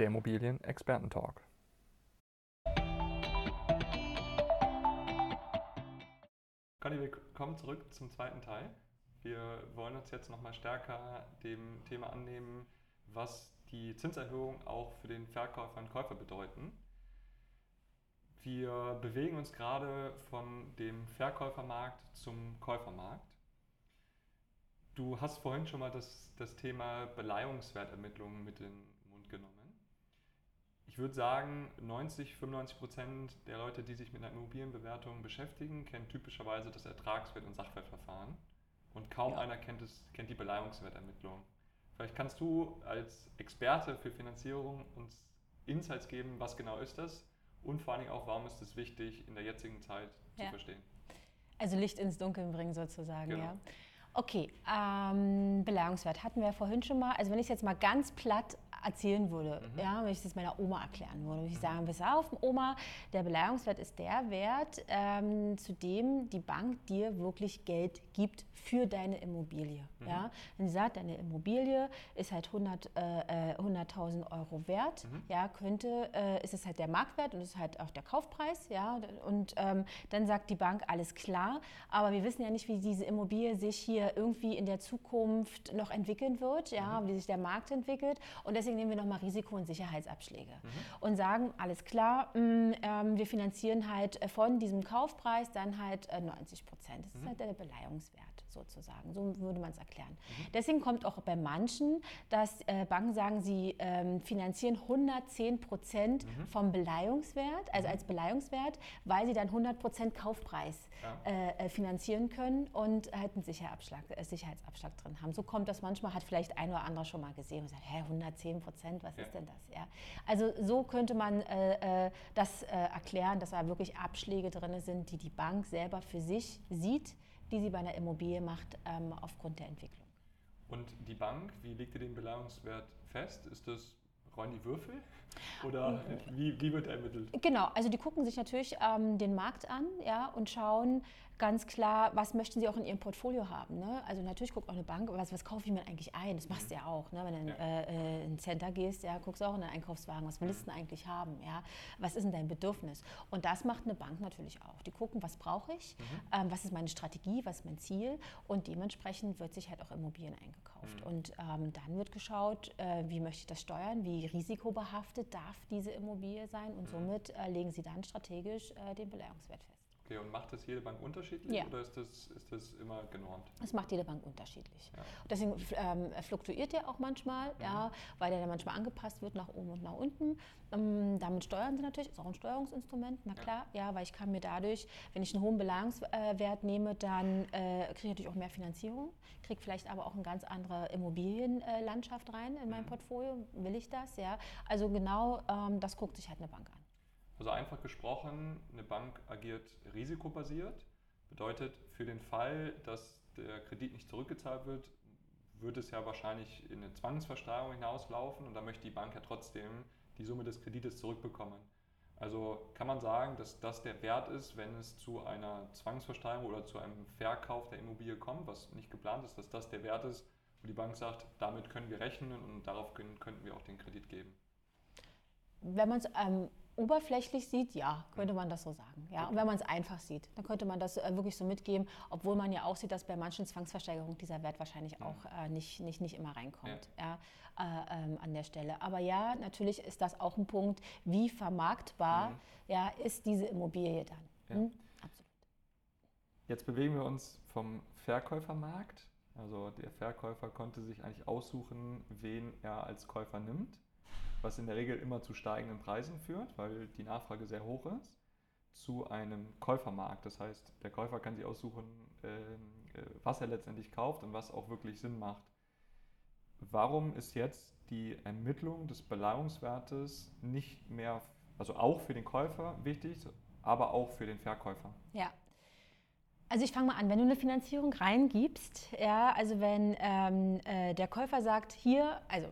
der Immobilien-Experten-Talk. Conny, wir kommen zurück zum zweiten Teil. Wir wollen uns jetzt nochmal stärker dem Thema annehmen, was die Zinserhöhung auch für den Verkäufer und Käufer bedeuten. Wir bewegen uns gerade von dem Verkäufermarkt zum Käufermarkt. Du hast vorhin schon mal das, das Thema Beleihungswertermittlungen mit den. Ich würde sagen, 90, 95 Prozent der Leute, die sich mit einer Immobilienbewertung beschäftigen, kennen typischerweise das Ertragswert- und Sachwertverfahren. Und kaum ja. einer kennt, es, kennt die Beleihungswertermittlung. Vielleicht kannst du als Experte für Finanzierung uns Insights geben, was genau ist das und vor allem auch, warum ist es wichtig, in der jetzigen Zeit ja. zu verstehen. Also Licht ins Dunkeln bringen sozusagen, genau. ja. Okay, ähm, Beleihungswert hatten wir vorhin schon mal. Also wenn ich es jetzt mal ganz platt erzählen würde, mhm. ja, wenn ich das meiner Oma erklären würde, würde ich sagen, pass auf, Oma, der Beleihungswert ist der Wert, ähm, zu dem die Bank dir wirklich Geld gibt für deine Immobilie. Mhm. Ja? Wenn sie sagt, deine Immobilie ist halt 100, äh, 100.000 äh, Euro wert, mhm. ja, könnte, äh, ist es halt der Marktwert und ist halt auch der Kaufpreis, ja, und ähm, dann sagt die Bank, alles klar, aber wir wissen ja nicht, wie diese Immobilie sich hier irgendwie in der Zukunft noch entwickeln wird, ja, mhm. wie sich der Markt entwickelt und deswegen nehmen wir nochmal Risiko- und Sicherheitsabschläge mhm. und sagen, alles klar, mh, mm, ähm, wir finanzieren halt von diesem Kaufpreis dann halt äh, 90 Prozent. Das ist mhm. halt der Beleihungswert sozusagen. So würde man es erklären. Mhm. Deswegen kommt auch bei manchen, dass äh, Banken sagen, sie ähm, finanzieren 110 Prozent mhm. vom Beleihungswert, also mhm. als Beleihungswert, weil sie dann 100 Prozent Kaufpreis ja. äh, äh finanzieren können und halt einen Sicherheitsabschlag, äh, Sicherheitsabschlag drin haben. So kommt das manchmal, hat vielleicht ein oder anderer schon mal gesehen und sagt, hä, 110 Prozent, was ja. ist denn das? Ja. Also so könnte man das erklären, dass da wirklich Abschläge drin sind, die die Bank selber für sich sieht die sie bei einer Immobilie macht ähm, aufgrund der Entwicklung. Und die Bank, wie legt ihr den Beleihungswert fest? Ist das rollen die Würfel? Oder wie, wie wird ermittelt? Genau, also die gucken sich natürlich ähm, den Markt an ja, und schauen ganz klar, was möchten sie auch in ihrem Portfolio haben. Ne? Also natürlich guckt auch eine Bank, was, was kaufe ich mir eigentlich ein? Das machst du ja auch. Ne? Wenn du in, ja. äh, in ein Center gehst, ja, guckst du auch in den Einkaufswagen, was willst du denn eigentlich haben? Ja? Was ist denn dein Bedürfnis? Und das macht eine Bank natürlich auch. Die gucken, was brauche ich, mhm. ähm, was ist meine Strategie, was ist mein Ziel und dementsprechend wird sich halt auch Immobilien eingekauft. Mhm. Und ähm, dann wird geschaut, äh, wie möchte ich das steuern, wie risikobehaftet darf diese Immobilie sein und mhm. somit äh, legen Sie dann strategisch äh, den Beleihungswert fest. Okay, und macht das jede Bank unterschiedlich ja. oder ist das, ist das immer genormt? Das macht jede Bank unterschiedlich. Ja. Deswegen ähm, fluktuiert der auch manchmal, mhm. ja, weil der dann manchmal angepasst wird nach oben und nach unten. Ähm, damit steuern sie natürlich, ist auch ein Steuerungsinstrument, na klar, ja. ja, weil ich kann mir dadurch, wenn ich einen hohen Beleihungswert nehme, dann äh, kriege ich natürlich auch mehr Finanzierung, kriege vielleicht aber auch eine ganz andere Immobilienlandschaft rein in mein mhm. Portfolio. Will ich das? Ja. Also genau ähm, das guckt sich halt eine Bank an. Also einfach gesprochen, eine Bank agiert risikobasiert. Bedeutet, für den Fall, dass der Kredit nicht zurückgezahlt wird, wird es ja wahrscheinlich in eine Zwangsversteigerung hinauslaufen und da möchte die Bank ja trotzdem die Summe des Kredites zurückbekommen. Also kann man sagen, dass das der Wert ist, wenn es zu einer Zwangsversteigerung oder zu einem Verkauf der Immobilie kommt, was nicht geplant ist, dass das der Wert ist, wo die Bank sagt, damit können wir rechnen und darauf können, könnten wir auch den Kredit geben. Wenn man es ähm, oberflächlich sieht, ja, könnte man das so sagen. Ja? Und wenn man es einfach sieht, dann könnte man das äh, wirklich so mitgeben, obwohl man ja auch sieht, dass bei manchen Zwangsversteigerungen dieser Wert wahrscheinlich auch äh, nicht, nicht, nicht immer reinkommt ja. ja äh, ähm, an der Stelle. Aber ja, natürlich ist das auch ein Punkt, wie vermarktbar mhm. ja, ist diese Immobilie dann. Ja. Hm? Absolut. Jetzt bewegen wir uns vom Verkäufermarkt. Also der Verkäufer konnte sich eigentlich aussuchen, wen er als Käufer nimmt was in der Regel immer zu steigenden Preisen führt, weil die Nachfrage sehr hoch ist, zu einem Käufermarkt. Das heißt, der Käufer kann sich aussuchen, ähm, äh, was er letztendlich kauft und was auch wirklich Sinn macht. Warum ist jetzt die Ermittlung des Beleihungswertes nicht mehr, also auch für den Käufer wichtig, aber auch für den Verkäufer? Ja, also ich fange mal an, wenn du eine Finanzierung reingibst, ja, also wenn ähm, äh, der Käufer sagt, hier, also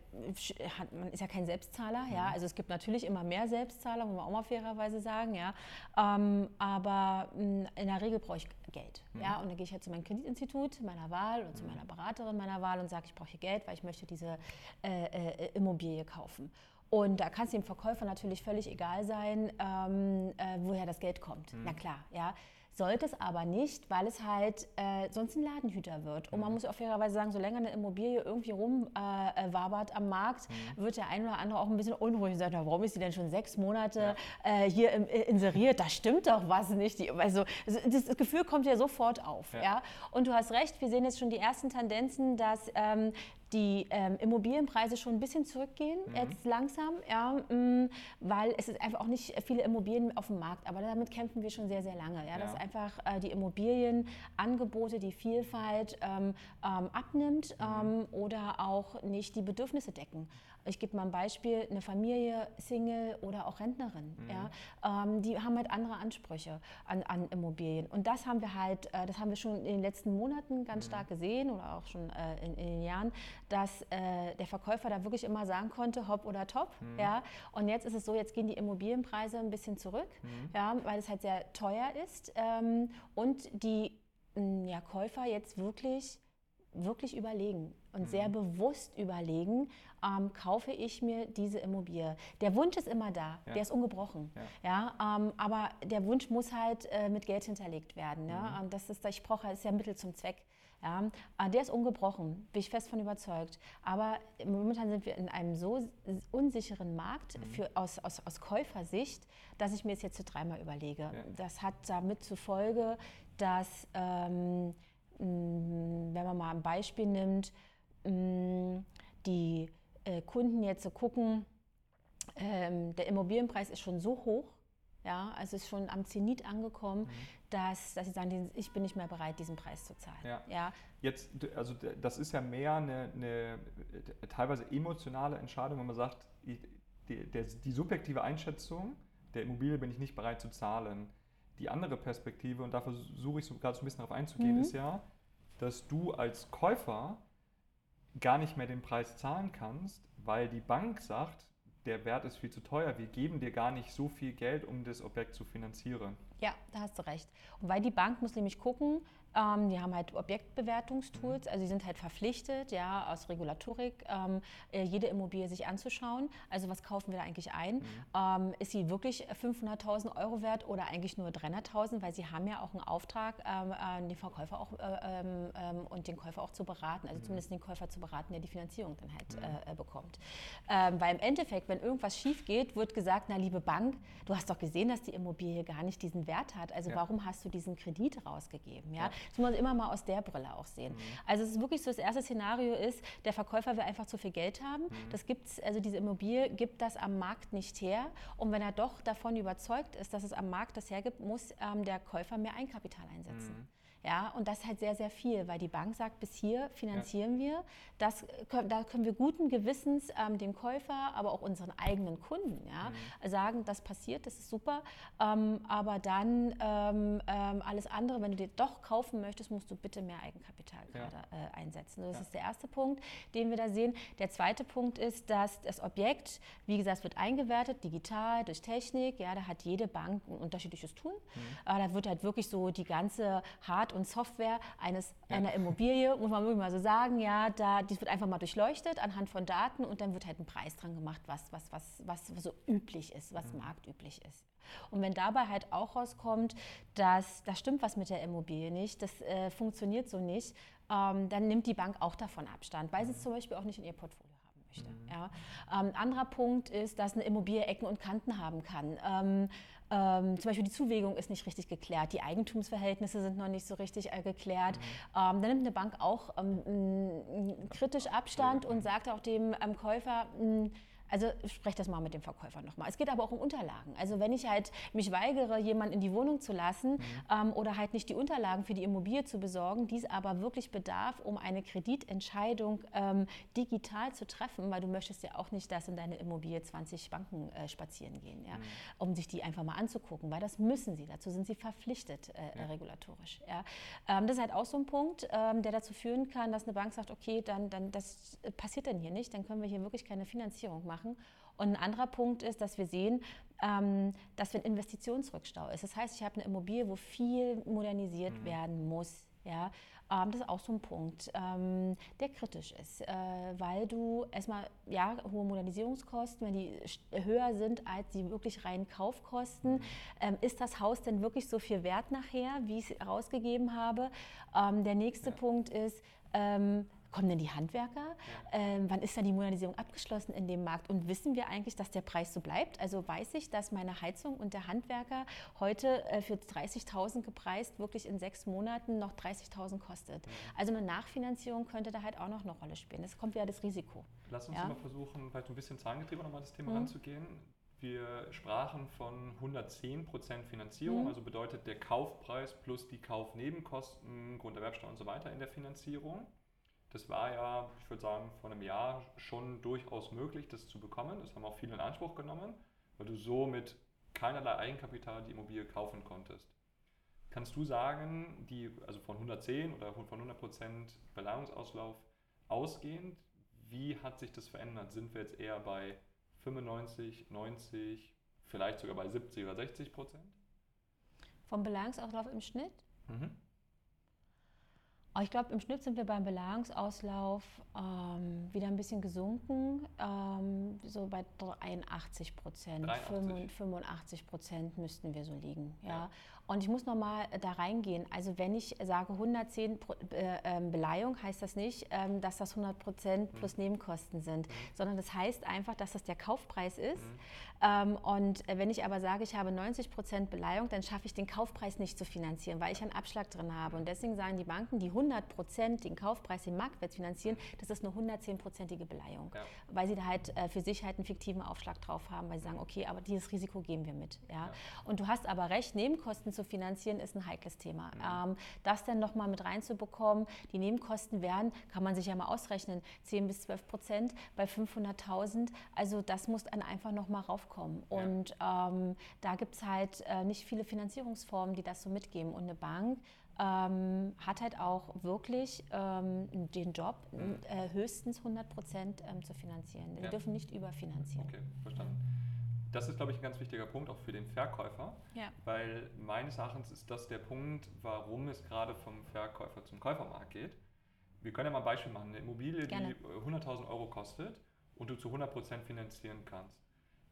hat, man ist ja kein Selbstzahler, mhm. ja, also es gibt natürlich immer mehr Selbstzahler, muss man auch mal fairerweise sagen, ja, ähm, aber mh, in der Regel brauche ich Geld, mhm. ja, und dann gehe ich halt zu meinem Kreditinstitut meiner Wahl und zu mhm. meiner Beraterin meiner Wahl und sage, ich brauche hier Geld, weil ich möchte diese äh, äh, Immobilie kaufen. Und da kann es dem Verkäufer natürlich völlig egal sein, ähm, äh, woher das Geld kommt. Mhm. Na klar, ja. Sollte es aber nicht, weil es halt äh, sonst ein Ladenhüter wird. Und man mhm. muss auch fairerweise sagen, solange eine Immobilie irgendwie rumwabert äh, am Markt, mhm. wird der ein oder andere auch ein bisschen unruhig und sagt, na, warum ist sie denn schon sechs Monate ja. äh, hier im, äh, inseriert? Da stimmt doch was nicht. Die, also, das, das, Gefühl kommt ja sofort auf. Ja. ja. Und du hast recht, wir sehen jetzt schon die ersten Tendenzen, dass ähm, die ähm, Immobilienpreise schon ein bisschen zurückgehen, mhm. jetzt langsam, ja, mh, mm, weil es ist einfach auch nicht viele Immobilien auf dem Markt, aber damit kämpfen wir schon sehr, sehr lange. Ja, ja. Dass einfach äh, die Immobilienangebote, die Vielfalt ähm, ähm, abnimmt mhm. Ähm, oder auch nicht die Bedürfnisse decken. Ich gebe mal ein Beispiel, eine Familie, Single oder auch Rentnerin, mhm. ja, ähm, die haben halt andere Ansprüche an, an, Immobilien. Und das haben wir halt, äh, das haben wir schon in den letzten Monaten ganz mhm. stark gesehen oder auch schon äh, in, in, den Jahren, dass äh, der Verkäufer da wirklich immer sagen konnte, hopp oder top. Mhm. Ja. Und jetzt ist es so, jetzt gehen die Immobilienpreise ein bisschen zurück, mhm. ja, weil es halt sehr teuer ist ähm, und die ja, Käufer jetzt wirklich wirklich überlegen und mhm. sehr bewusst überlegen, ähm, kaufe ich mir diese Immobilie. Der Wunsch ist immer da, ja. der ist ungebrochen. Ja. ja ähm, aber der Wunsch muss halt äh, mit Geld hinterlegt werden. Ne? Mhm. Und das ist, ich brauche, ist ja Mittel zum Zweck. Ja, äh, der ist ungebrochen, bin ich fest von überzeugt. Aber momentan sind wir in einem so unsicheren Markt mhm. für, aus, aus, aus Käufersicht, dass ich mir es jetzt dreimal überlege. Ja. Das hat damit zur Folge, dass, ähm, wenn man mal ein Beispiel nimmt, die äh, Kunden jetzt so gucken, ähm, der Immobilienpreis ist schon so hoch, ja, also ist schon am Zenit angekommen, mhm. dass, dass sie sagen, ich bin nicht mehr bereit, diesen Preis zu zahlen. Ja. ja. Jetzt, also das ist ja mehr eine, eine teilweise emotionale Entscheidung, wenn man sagt, die, die, die subjektive Einschätzung der Immobilie bin ich nicht bereit zu zahlen. Die andere Perspektive, und da versuche ich so, gerade so ein bisschen darauf einzugehen, mhm. ist ja, dass du als Käufer gar nicht mehr den Preis zahlen kannst, weil die Bank sagt, der Wert ist viel zu teuer, wir geben dir gar nicht so viel Geld, um das Objekt zu finanzieren. Ja, da hast du recht. Und weil die Bank muss nämlich gucken, ähm, die haben halt Objektbewertungstools, also sie sind halt verpflichtet, ja, aus Regulatorik, ähm, äh, jede Immobilie sich anzuschauen. Also was kaufen wir da eigentlich ein? Mhm. Ähm, ist sie wirklich 500.000 Euro wert oder eigentlich nur 300.000? Weil sie haben ja auch einen Auftrag, ähm, den Verkäufer auch äh, ähm, ähm, und den Käufer auch zu beraten, also mhm. zumindest den Käufer zu beraten, der die Finanzierung dann halt mhm. äh, bekommt. weil im Endeffekt, wenn irgendwas schief geht, wird gesagt, na liebe Bank, du hast doch gesehen, dass die Immobilie gar nicht diesen Wert hat. Also ja. warum hast du diesen Kredit rausgegeben? Ja? ja. Das muss man immer mal aus der Brille auch sehen. Mhm. Also es ist wirklich so, das erste Szenario ist, der Verkäufer will einfach zu viel Geld haben. Mhm. Das gibt's, also diese Immobilie gibt das am Markt nicht her. Und wenn er doch davon überzeugt ist, dass es am Markt das hergibt, muss ähm, der Käufer mehr Eigenkapital einsetzen. Mhm. Ja, und das ist halt sehr, sehr viel, weil die Bank sagt, bis hier finanzieren ja. wir. Das, da können wir guten Gewissens ähm, dem Käufer, aber auch unseren eigenen Kunden ja, mhm. sagen, das passiert, das ist super. Ähm, aber dann ähm, ähm alles andere, wenn du dir doch kaufen möchtest, musst du bitte mehr Eigenkapital ja. gerade äh, einsetzen. Das ist der erste Punkt, den wir da sehen. Der zweite Punkt ist, dass das Objekt, wie gesagt, wird eingewertet, digital, durch Technik. Ja, da hat jede Bank ein unterschiedliches Tool. Mhm. Äh, da wird halt wirklich so die ganze Hard- und Software eines, ja. einer Immobilie, muss man wirklich mal so sagen, ja, da, die wird einfach mal durchleuchtet anhand von Daten und dann wird halt ein Preis dran gemacht, was, was, was, was so üblich ist, was mhm. marktüblich ist. Und wenn dabei halt auch rauskommt, dass da stimmt was mit der Immobilie nicht, das äh, funktioniert so nicht, ähm, dann nimmt die Bank auch davon Abstand, weil sie es mhm. zum Beispiel auch nicht in ihr Portfolio möchte. Mhm. Ja. Ähm, anderer Punkt ist, dass eine Immobilie Ecken und Kanten haben kann. Ähm, ähm, zum Beispiel die Zuwägung ist nicht richtig geklärt, die Eigentumsverhältnisse sind noch nicht so richtig äh, geklärt. Mhm. Ähm, dann nimmt eine Bank auch ähm, kritisch Abstand und sagt auch dem ähm, Käufer, mh, also spreche das mal mit dem Verkäufer nochmal. Es geht aber auch um Unterlagen. Also wenn ich halt mich weigere, jemanden in die Wohnung zu lassen mhm. ähm, oder halt nicht die Unterlagen für die Immobilie zu besorgen, dies aber wirklich bedarf, um eine Kreditentscheidung ähm, digital zu treffen, weil du möchtest ja auch nicht, dass in deine Immobilie 20 Banken äh, spazieren gehen, ja, mhm. um sich die einfach mal anzugucken, weil das müssen sie. Dazu sind sie verpflichtet äh, ja. regulatorisch. Ja. Ähm, das ist halt auch so ein Punkt, ähm, der dazu führen kann, dass eine Bank sagt, okay, dann, dann das passiert dann hier nicht, dann können wir hier wirklich keine Finanzierung machen machen. Und ein anderer Punkt ist, dass wir sehen, ähm, dass wir ein Investitionsrückstau ist. Das heißt, ich habe eine Immobilie, wo viel modernisiert mhm. werden muss. Ja? Ähm, das ist auch so ein Punkt, ähm, der kritisch ist, äh, weil du erstmal, ja, hohe Modernisierungskosten, wenn die höher sind als die wirklich reinen Kaufkosten, mhm. ist das Haus denn wirklich so viel wert nachher, wie ich es rausgegeben habe? Der nächste ja. Punkt ist, ähm, Kommen denn die Handwerker? Ähm, wann ist dann die Modernisierung abgeschlossen in dem Markt? Und wissen wir eigentlich, dass der Preis so bleibt? Also weiß ich, dass meine Heizung und der Handwerker heute äh, für 30.000 gepreist wirklich in sechs Monaten noch 30.000 kostet. Mhm. Also eine Nachfinanzierung könnte da halt auch noch eine Rolle spielen. Das kommt wieder das Risiko. Lass uns ja? mal versuchen, vielleicht ein bisschen zahngetrieben nochmal das Thema mhm. ranzugehen. Wir sprachen von 110% Finanzierung, mhm. also bedeutet der Kaufpreis plus die Kaufnebenkosten, Grunderwerbsteuer und so weiter in der Finanzierung. Das war ja, ich würde sagen, vor einem Jahr schon durchaus möglich, das zu bekommen. Das haben auch viele in Anspruch genommen, weil du so mit keinerlei Eigenkapital die Immobilie kaufen konntest. Kannst du sagen, die, also von 110 oder von 100 Prozent Beleihungsauslauf ausgehend, wie hat sich das verändert? Sind wir jetzt eher bei 95, 90, vielleicht sogar bei 70 oder 60 Prozent? Vom Beleihungsauslauf im Schnitt? Mhm. Ich glaube, im Schnitt sind wir beim Belagerungsauslauf ähm, wieder ein bisschen gesunken, ähm, so bei 83 Prozent, 85 Prozent müssten wir so liegen. Ja. ja. Und ich muss nochmal äh, da reingehen. Also wenn ich sage 110 äh, ähm, Beleihung, heißt das nicht, ähm, dass das 100 Prozent mhm. plus Nebenkosten sind, mhm. sondern das heißt einfach, dass das der Kaufpreis ist. Mhm. Ähm, und äh, wenn ich aber sage, ich habe 90 Prozent Beleihung, dann schaffe ich den Kaufpreis nicht zu finanzieren, weil ich einen Abschlag drin habe. Und deswegen sagen die Banken, die 100 Prozent den Kaufpreis, den Marktwert finanzieren, das ist eine 110-prozentige Beleihung, ja. weil sie da halt für sich halt einen fiktiven Aufschlag drauf haben, weil sie sagen, okay, aber dieses Risiko geben wir mit. Ja? ja. Und du hast aber recht, Nebenkosten zu finanzieren, ist ein heikles Thema. Mhm. Ähm, das dann nochmal mit reinzubekommen, die Nebenkosten werden, kann man sich ja mal ausrechnen, 10 bis 12 Prozent bei 500.000. Also das muss dann einfach nochmal raufkommen. Ja. Und ähm, da gibt es halt äh, nicht viele Finanzierungsformen, die das so mitgeben. Und eine Bank ähm, hat halt auch wirklich ähm, den Job, mhm. äh, höchstens 100 Prozent ähm, zu finanzieren. Wir ja. dürfen nicht überfinanzieren. Okay, verstanden das ist, glaube ich, ein ganz wichtiger Punkt auch für den Verkäufer, ja. weil meines Erachtens ist das der Punkt, warum es gerade vom Verkäufer zum Käufermarkt geht. Wir können ja mal ein Beispiel machen. Eine Immobilie, Gerne. die 100.000 Euro kostet und du zu 100% finanzieren kannst.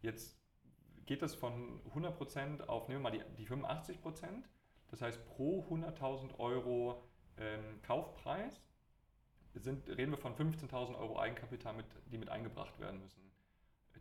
Jetzt geht es von 100% auf, nehmen wir mal die, die 85%. Das heißt, pro 100.000 Euro ähm, Kaufpreis sind, reden wir von 15.000 Euro Eigenkapital, mit, die mit eingebracht werden müssen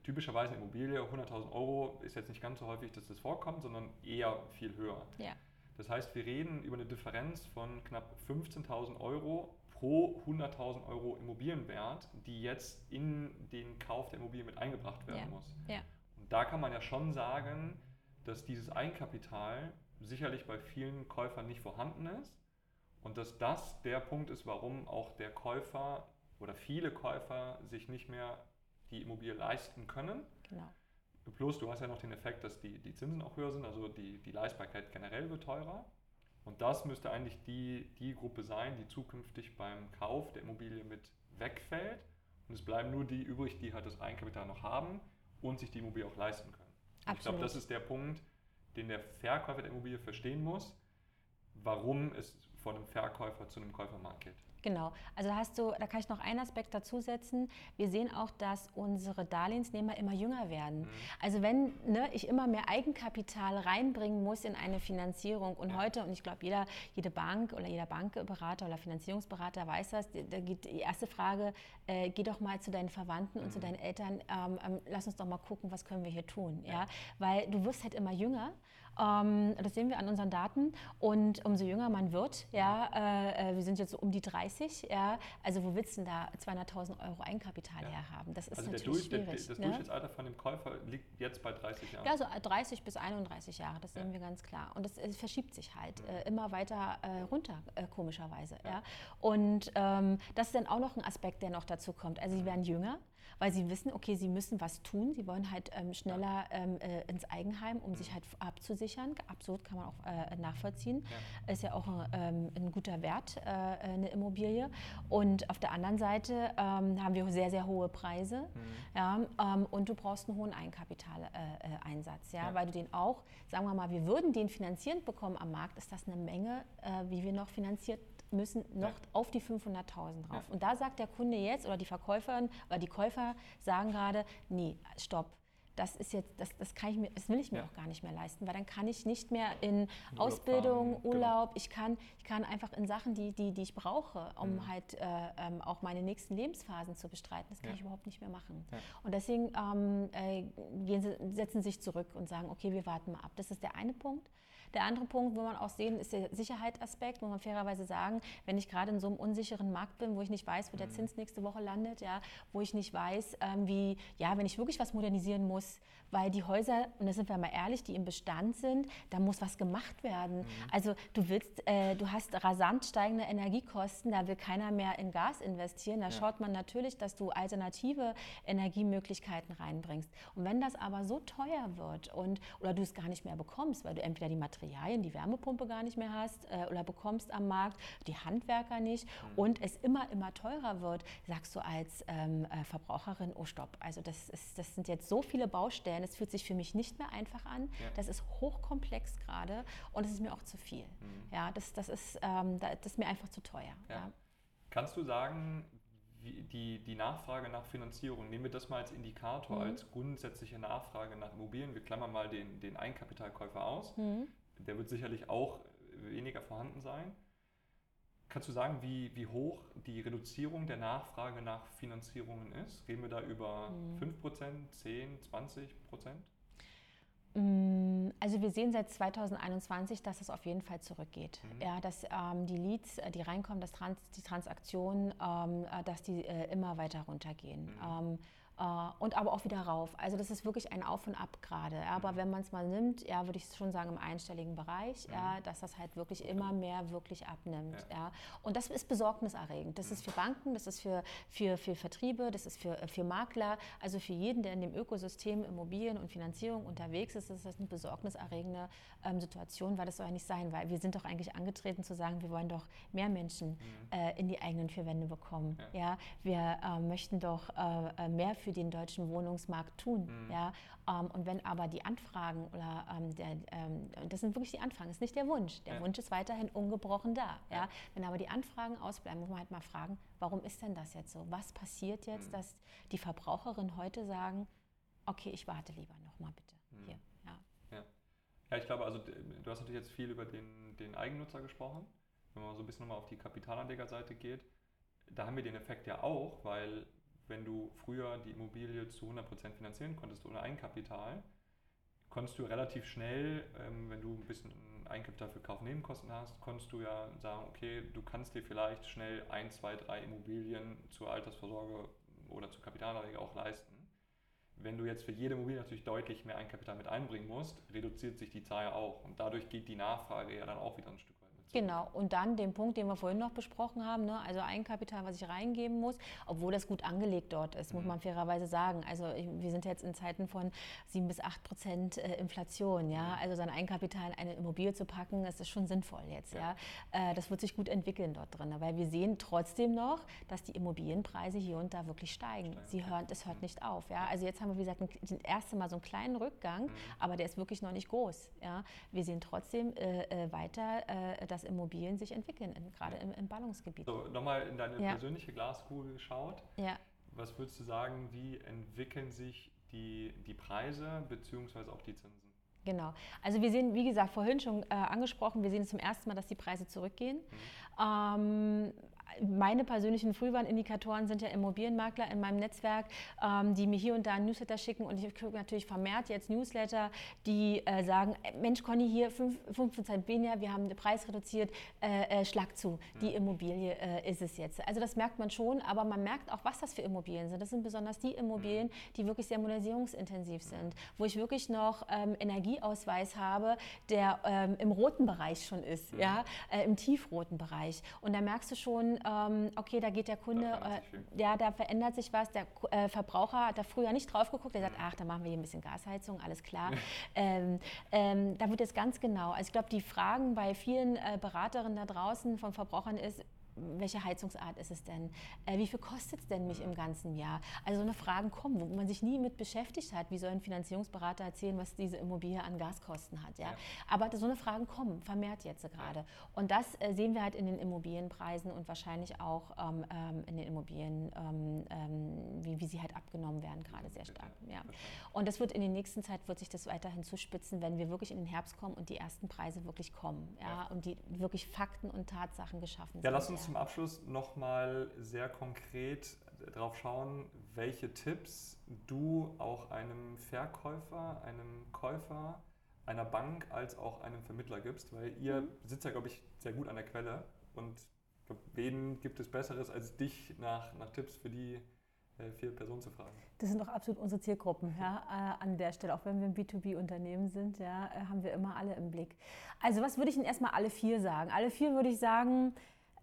typischerweise eine Immobilie 100.000 Euro ist jetzt nicht ganz so häufig, dass das vorkommt, sondern eher viel höher. Ja. Das heißt, wir reden über eine Differenz von knapp 15.000 Euro pro 100.000 Euro Immobilienwert, die jetzt in den Kauf der Immobilie mit eingebracht werden ja. muss. Ja. Und da kann man ja schon sagen, dass dieses Eigenkapital sicherlich bei vielen Käufern nicht vorhanden ist und dass das der Punkt ist, warum auch der Käufer oder viele Käufer sich nicht mehr die Immobilie leisten können. Genau. Plus du hast ja noch den Effekt, dass die, die Zinsen auch höher sind, also die, die Leistbarkeit generell wird teurer. Und das müsste eigentlich die, die Gruppe sein, die zukünftig beim Kauf der Immobilie mit wegfällt. Und es bleiben nur die übrig, die halt das Eigenkapital noch haben und sich die Immobilie auch leisten können. Ich glaube, das ist der Punkt, den der Verkäufer der Immobilie verstehen muss, warum es von einem Verkäufer zu einem Käufermarkt geht. Genau. Also da hast du, da kann ich noch einen Aspekt dazusetzen. Wir sehen auch, dass unsere Darlehensnehmer immer jünger werden. Mhm. Also wenn ne, ich immer mehr Eigenkapital reinbringen muss in eine Finanzierung und ja. heute, und ich glaube, jeder, jede Bank oder jeder Bankberater oder Finanzierungsberater weiß das, da geht die erste Frage, äh, geh doch mal zu deinen Verwandten mhm. und zu mhm. deinen Eltern, ähm, ähm, lass uns doch mal gucken, was können wir hier tun. Ja? ja? Weil du wirst halt immer jünger ähm, das sehen wir an unseren Daten. Und umso jünger man wird, ja, äh, äh wir sind jetzt so um die 30, ja, also wo willst du denn da 200.000 Euro Eigenkapital ja. herhaben? Das ist also natürlich der schwierig. das ne? Durchschnittsalter von dem Käufer liegt jetzt bei 30 Jahren? Ja, so 30 bis 31 Jahre, das sehen ja. wir ganz klar. Und das, es verschiebt sich halt mhm. äh, immer weiter äh, runter, äh, komischerweise. Ja. ja. Und ähm, das ist dann auch noch ein Aspekt, der noch dazu kommt. Also sie werden jünger weil sie wissen, okay, sie müssen was tun. Sie wollen halt ähm, schneller ähm, äh, ins Eigenheim, um mhm. sich halt abzusichern. Absurd kann man auch äh, nachvollziehen. Ja. Ist ja auch ähm, ein guter Wert, äh, eine Immobilie. Und auf der anderen Seite ähm, haben wir sehr, sehr hohe Preise. Mhm. Ja, ähm, und du brauchst einen hohen Eigenkapitaleinsatz, ja, ja, weil du den auch, sagen wir mal, wir würden den finanzierend bekommen am Markt, ist das eine Menge, äh, wie wir noch finanziert müssen noch ja. auf die 500.000 drauf. Ja. Und da sagt der Kunde jetzt oder die Verkäuferin oder die Käufer sagen gerade, nee, stopp das ist jetzt, das, das kann ich mir, das will ich mir ja. auch gar nicht mehr leisten, weil dann kann ich nicht mehr in Urlaub Ausbildung, fahren, genau. Urlaub, genau. ich kann, ich kann einfach in Sachen, die, die, die ich brauche, um mhm. halt äh, ähm, auch meine nächsten Lebensphasen zu bestreiten, das kann ich überhaupt nicht mehr machen. Und deswegen ähm, äh, gehen sie, setzen sie sich zurück und sagen, okay, wir warten mal ab. Das ist der eine Punkt. Der andere Punkt, wo man auch sehen, ist der Sicherheitsaspekt, wo man fairerweise sagen, wenn ich gerade in so einem unsicheren Markt bin, wo ich nicht weiß, wo der mhm. Zins nächste Woche landet, ja, wo ich nicht weiß, ähm, wie, ja, wenn ich wirklich was modernisieren muss, weil die Häuser, und da sind wir mal ehrlich, die im Bestand sind, da muss was gemacht werden. Mhm. Also du willst, äh, du hast rasant steigende Energiekosten, da will keiner mehr in Gas investieren. Da ja. schaut man natürlich, dass du alternative Energiemöglichkeiten reinbringst. Und wenn das aber so teuer wird und oder du es gar nicht mehr bekommst, weil du entweder die Materialien, die Wärmepumpe gar nicht mehr hast äh, oder bekommst am Markt, die Handwerker nicht mhm. und es immer, immer teurer wird, sagst du als ähm, äh, Verbraucherin, oh stopp, also das, ist, das sind jetzt so viele Baustellen, es fühlt sich für mich nicht mehr einfach an, ja. das ist hochkomplex gerade und es ist mir auch zu viel. Mhm. Ja, das, das, ist, ähm, das ist mir einfach zu teuer. Ja. Ja. Kannst du sagen, die, die Nachfrage nach Finanzierung, nehmen wir das mal als Indikator, mhm. als grundsätzliche Nachfrage nach Immobilien. Wir klammern mal den, den Eigenkapitalkäufer aus. Mhm der wird sicherlich auch weniger vorhanden sein. Kannst du sagen, wie, wie hoch die Reduzierung der Nachfrage nach Finanzierungen ist? Reden wir da über mhm. 5%, 10, 20%? Also wir sehen seit 2021, dass es auf jeden Fall zurückgeht. Mhm. Ja, dass ähm, die Leads, äh, die reinkommen, dass Trans die Transaktionen, ähm, äh, dass die äh, immer weiter runtergehen. Mhm. Ähm, äh, und aber auch wieder rauf. Also das ist wirklich ein Auf und Ab gerade. Aber mhm. wenn man es mal nimmt, ja, würde ich schon sagen im einstelligen Bereich, mhm. ja, dass das halt wirklich immer mehr wirklich abnimmt. Ja. Und das ist besorgniserregend. Das ist für Banken, das ist für, für, für Vertriebe, das ist für, für Makler, also für jeden, der in dem Ökosystem Immobilien und Finanzierung unterwegs ist, ist das eine besorgniserregende ähm, Situation, weil das soll ja nicht sein, weil wir sind doch eigentlich angetreten zu sagen, wir wollen doch mehr Menschen mhm. äh, in die eigenen vier Wände bekommen. Ja. ja? Wir äh, möchten doch äh, äh mehr für den deutschen Wohnungsmarkt tun. Mhm. Ja? Ähm, und wenn aber die Anfragen oder ähm, der, ähm, das sind wirklich die Anfragen, ist nicht der Wunsch. Der ja. Wunsch ist weiterhin ungebrochen da. Ja? ja? Wenn aber die Anfragen ausbleiben, muss man halt mal fragen, warum ist denn das jetzt so? Was passiert jetzt, mhm. dass die Verbraucherinnen heute sagen, okay, ich warte lieber noch mal bitte mhm. hier. Ja. ja. Ja, ich glaube, also du hast natürlich jetzt viel über den, den Eigennutzer gesprochen. Wenn man so ein bisschen nochmal auf die Kapitalanlegerseite geht, da haben wir den Effekt ja auch, weil wenn du früher die Immobilie zu 100% finanzieren konntest ohne Eigenkapital, konntest du relativ schnell, ähm, wenn du ein bisschen Eigenkapital für Kaufnebenkosten hast, konntest du ja sagen, okay, du kannst dir vielleicht schnell ein, zwei, drei Immobilien zur Altersvorsorge oder zur Kapitalanlage auch leisten. Wenn du jetzt für jede Immobilie natürlich deutlich mehr Eigenkapital mit einbringen musst, reduziert sich die Zahl auch und dadurch geht die Nachfrage ja dann auch wieder ein Stück Genau, und dann den Punkt, den wir vorhin noch besprochen haben, ne? also Eigenkapital, was ich reingeben muss, obwohl das gut angelegt dort ist, mhm. muss man fairerweise sagen. Also wir sind jetzt in Zeiten von 7 bis 8 Prozent äh, Inflation. Ja? Mhm. Also sein Eigenkapital in eine Immobilie zu packen, das ist schon sinnvoll jetzt. Ja. ja? Äh, das wird sich gut entwickeln dort drin, weil wir sehen trotzdem noch, dass die Immobilienpreise hier und da wirklich steigen. steigen. Sie hören, das hört mhm. nicht auf. Ja? Also jetzt haben wir, wie gesagt, das erste Mal so einen kleinen Rückgang, mhm. aber der ist wirklich noch nicht groß. Ja? Wir sehen trotzdem äh, äh weiter, äh, dass Immobilien sich entwickeln, in, gerade im, im Ballungsgebiet. So, nochmal in deine ja. persönliche Glaskugel geschaut. Ja. Was würdest du sagen, wie entwickeln sich die, die Preise bzw. auch die Zinsen? Genau. Also wir sehen, wie gesagt, vorhin schon äh, angesprochen, wir sehen zum ersten Mal, dass die Preise zurückgehen. Mhm. Ähm, meine persönlichen Frühwarnindikatoren sind ja Immobilienmakler in meinem Netzwerk, ähm, die mir hier und da ein Newsletter schicken und ich kriege natürlich vermehrt jetzt Newsletter, die äh, sagen, Mensch Conny, hier 5% weniger, wir haben den Preis reduziert, äh, äh, schlag zu, die Immobilie äh, ist es jetzt. Also das merkt man schon, aber man merkt auch, was das für Immobilien sind. Das sind besonders die Immobilien, die wirklich sehr modernisierungsintensiv sind, wo ich wirklich noch ähm, Energieausweis habe, der ähm, im roten Bereich schon ist, ja, äh, im tiefroten Bereich. Und da merkst du schon, ähm, okay, da geht der Kunde, äh, ja, da verändert sich was. Der äh, Verbraucher hat da früher nicht drauf geguckt. Der sagt, ach, da machen wir hier ein bisschen Gasheizung, alles klar. ähm, ähm, da wird es ganz genau. Also ich glaube, die Fragen bei vielen äh, Beraterinnen da draußen von Verbrauchern ist, welche Heizungsart ist es denn? Äh, wie viel kostet es denn mich im ganzen Jahr? Also so eine Fragen kommen, wo man sich nie mit beschäftigt hat. Wie soll ein Finanzierungsberater erzählen, was diese Immobilie an Gaskosten hat? Ja? ja. Aber so eine Fragen kommen, vermehrt jetzt gerade. Und das äh, sehen wir halt in den Immobilienpreisen und wahrscheinlich auch ähm, ähm in den Immobilien, ähm, ähm, wie, wie sie halt abgenommen werden, gerade sehr stark. Ja. Und das wird in der nächsten Zeit, wird sich das weiterhin zuspitzen, wenn wir wirklich in den Herbst kommen und die ersten Preise wirklich kommen. Ja? ja. Und die wirklich Fakten und Tatsachen geschaffen ja, sind. Lass uns zum Abschluss nochmal sehr konkret darauf schauen, welche Tipps du auch einem Verkäufer, einem Käufer, einer Bank als auch einem Vermittler gibst, weil ihr mhm. sitzt ja, glaube ich, sehr gut an der Quelle und wen gibt es Besseres als dich nach, nach Tipps für die äh, vier Personen zu fragen? Das sind doch absolut unsere Zielgruppen ja, äh, an der Stelle. Auch wenn wir ein B2B-Unternehmen sind, ja, äh, haben wir immer alle im Blick. Also was würde ich Ihnen erstmal alle vier sagen? Alle vier würde ich sagen,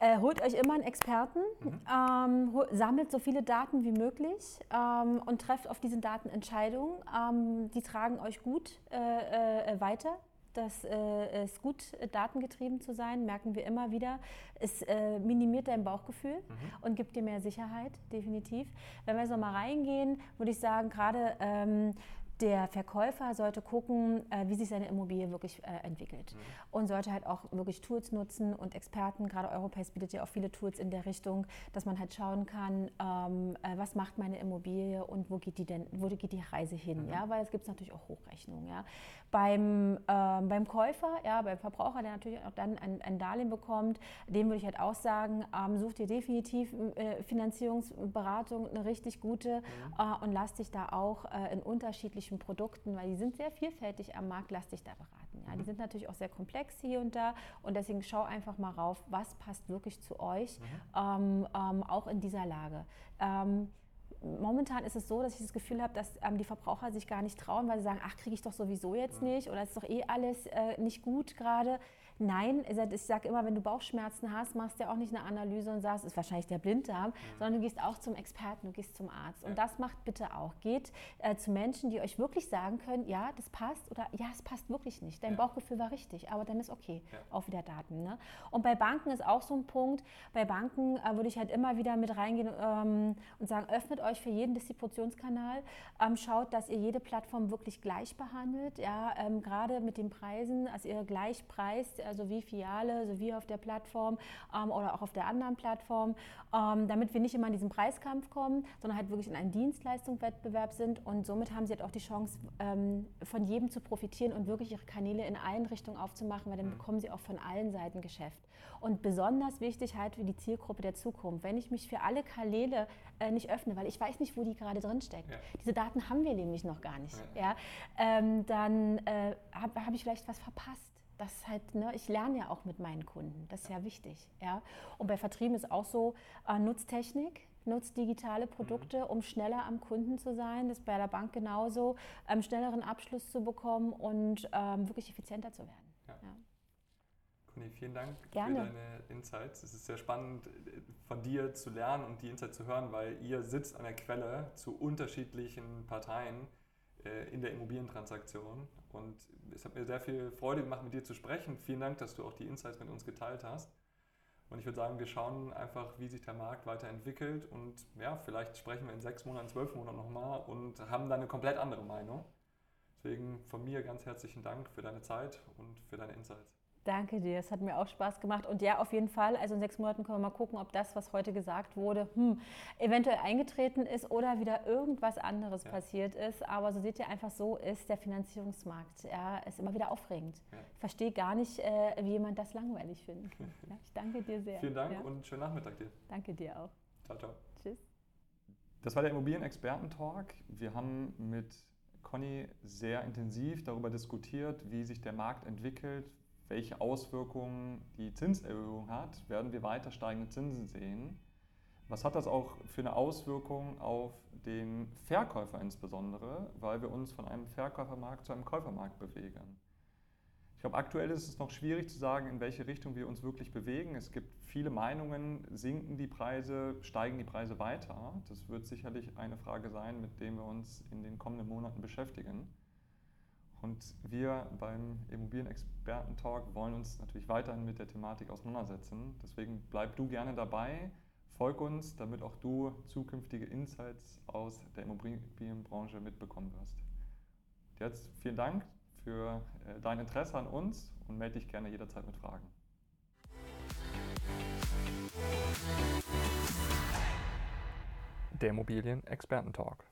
äh, holt euch immer einen Experten, mhm. ähm, sammelt so viele Daten wie möglich ähm, und trefft auf diesen Daten Entscheidungen. Ähm, die tragen euch gut äh, äh, weiter. Das äh, ist gut, datengetrieben zu sein, merken wir immer wieder. Es äh, minimiert dein Bauchgefühl mhm. und gibt dir mehr Sicherheit, definitiv. Wenn wir jetzt nochmal reingehen, würde ich sagen, gerade ähm, der Verkäufer sollte gucken, äh, wie sich seine Immobilie wirklich äh, entwickelt. Mhm. Und sollte halt auch wirklich Tools nutzen und Experten, gerade Europace bietet ja auch viele Tools in der Richtung, dass man halt schauen kann, ähm, äh, was macht meine Immobilie und wo geht die denn, wo geht die Reise hin, mhm. ja, weil es gibt natürlich auch Hochrechnungen, ja. Beim, ähm, beim Käufer, ja, beim Verbraucher, der natürlich auch dann ein, ein Darlehen bekommt, dem würde ich halt auch sagen, ähm, such dir definitiv äh, Finanzierungsberatung, eine richtig gute mhm. Äh, und lass dich da auch äh, in unterschiedlichen spezifischen Produkten, weil die sind sehr vielfältig am Markt, lass dich da beraten. Ja. Die mhm. sind natürlich auch sehr komplex hier und da und deswegen schau einfach mal rauf, was passt wirklich zu euch, mhm. ähm, ähm, auch in dieser Lage. Ähm, momentan ist es so, dass ich das Gefühl habe, dass ähm, die Verbraucher sich gar nicht trauen, weil sie sagen, ach, kriege ich doch sowieso jetzt mhm. nicht oder ist doch eh alles äh, nicht gut gerade. Nein, ich sage immer, wenn du Bauchschmerzen hast, machst du ja auch nicht eine Analyse und sagst, es ist wahrscheinlich der Blinddarm, mhm. sondern du gehst auch zum Experten, du gehst zum Arzt. Und das macht bitte auch. Geht äh, zu Menschen, die euch wirklich sagen können, ja, das passt oder ja, es passt wirklich nicht. Dein ja. Bauchgefühl war richtig, aber dann ist okay. Ja. Auch wieder Daten. Ne? Und bei Banken ist auch so ein Punkt. Bei Banken äh, würde ich halt immer wieder mit reingehen ähm, und sagen, öffnet euch für jeden Distributionskanal, ähm, schaut, dass ihr jede Plattform wirklich gleich behandelt. Ja, ähm, gerade mit den Preisen, also ihr gleich preist, also wie Filiale, sowie auf der Plattform ähm, oder auch auf der anderen Plattform, ähm, damit wir nicht immer in diesen Preiskampf kommen, sondern halt wirklich in einen Dienstleistungswettbewerb sind und somit haben sie halt auch die Chance, ähm, von jedem zu profitieren und wirklich ihre Kanäle in allen Richtungen aufzumachen, weil dann mhm. bekommen sie auch von allen Seiten Geschäft. Und besonders wichtig halt für die Zielgruppe der Zukunft, wenn ich mich für alle Kanäle äh, nicht öffne, weil ich weiß nicht, wo die gerade drin steckt. Ja. Diese Daten haben wir nämlich noch gar nicht. Ja. ja ähm, dann äh, habe hab ich vielleicht was verpasst das halt, ne, ich lerne ja auch mit meinen Kunden. Das ist ja wichtig. Ja? Und bei Vertrieben ist auch so, äh, nutzt Technik, nutzt digitale Produkte, mhm. um schneller am Kunden zu sein. Das ist bei der Bank genauso, ähm, schnelleren Abschluss zu bekommen und ähm, wirklich effizienter zu werden. Ja. Ja. Conny, vielen Dank Gerne. für deine Insights. Es ist sehr spannend, von dir zu lernen und die Insights zu hören, weil ihr sitzt an der Quelle zu unterschiedlichen Parteien äh, in der Immobilientransaktion. Und es hat mir sehr viel Freude gemacht, mit dir zu sprechen. Vielen Dank, dass du auch die Insights mit uns geteilt hast. Und ich würde sagen, wir schauen einfach, wie sich der Markt weiterentwickelt. Und ja, vielleicht sprechen wir in sechs Monaten, zwölf Monaten nochmal und haben dann eine komplett andere Meinung. Deswegen von mir ganz herzlichen Dank für deine Zeit und für deine Insights. Danke dir, es hat mir auch Spaß gemacht. Und ja, auf jeden Fall, also in sechs Monaten können wir mal gucken, ob das, was heute gesagt wurde, hm, eventuell eingetreten ist oder wieder irgendwas anderes ja. passiert ist. Aber so seht ihr einfach, so ist der Finanzierungsmarkt. Ja, ist immer wieder aufregend. Ja. Ich verstehe gar nicht, äh, wie jemand das langweilig findet. Ja, ich danke dir sehr. Vielen Dank und schönen Nachmittag dir. Danke dir auch. Ciao, ciao. Tschüss. Das war der Immobilienexperten-Talk. Wir haben mit Conny sehr intensiv darüber diskutiert, wie sich der Markt entwickelt, welche Auswirkungen die Zinserhöhung hat, werden wir weiter steigende Zinsen sehen. Was hat das auch für eine Auswirkung auf den Verkäufer insbesondere, weil wir uns von einem Verkäufermarkt zu einem Käufermarkt bewegen? Ich glaube, aktuell ist es noch schwierig zu sagen, in welche Richtung wir uns wirklich bewegen. Es gibt viele Meinungen, sinken die Preise, steigen die Preise weiter. Das wird sicherlich eine Frage sein, mit der wir uns in den kommenden Monaten beschäftigen. Und wir beim Immobilienexperten-Talk wollen uns natürlich weiterhin mit der Thematik auseinandersetzen. Deswegen bleib du gerne dabei, folg uns, damit auch du zukünftige Insights aus der Immobilienbranche mitbekommen wirst. Jetzt vielen Dank für äh, dein Interesse an uns und melde dich gerne jederzeit mit Fragen. Der Immobilien-Experten-Talk.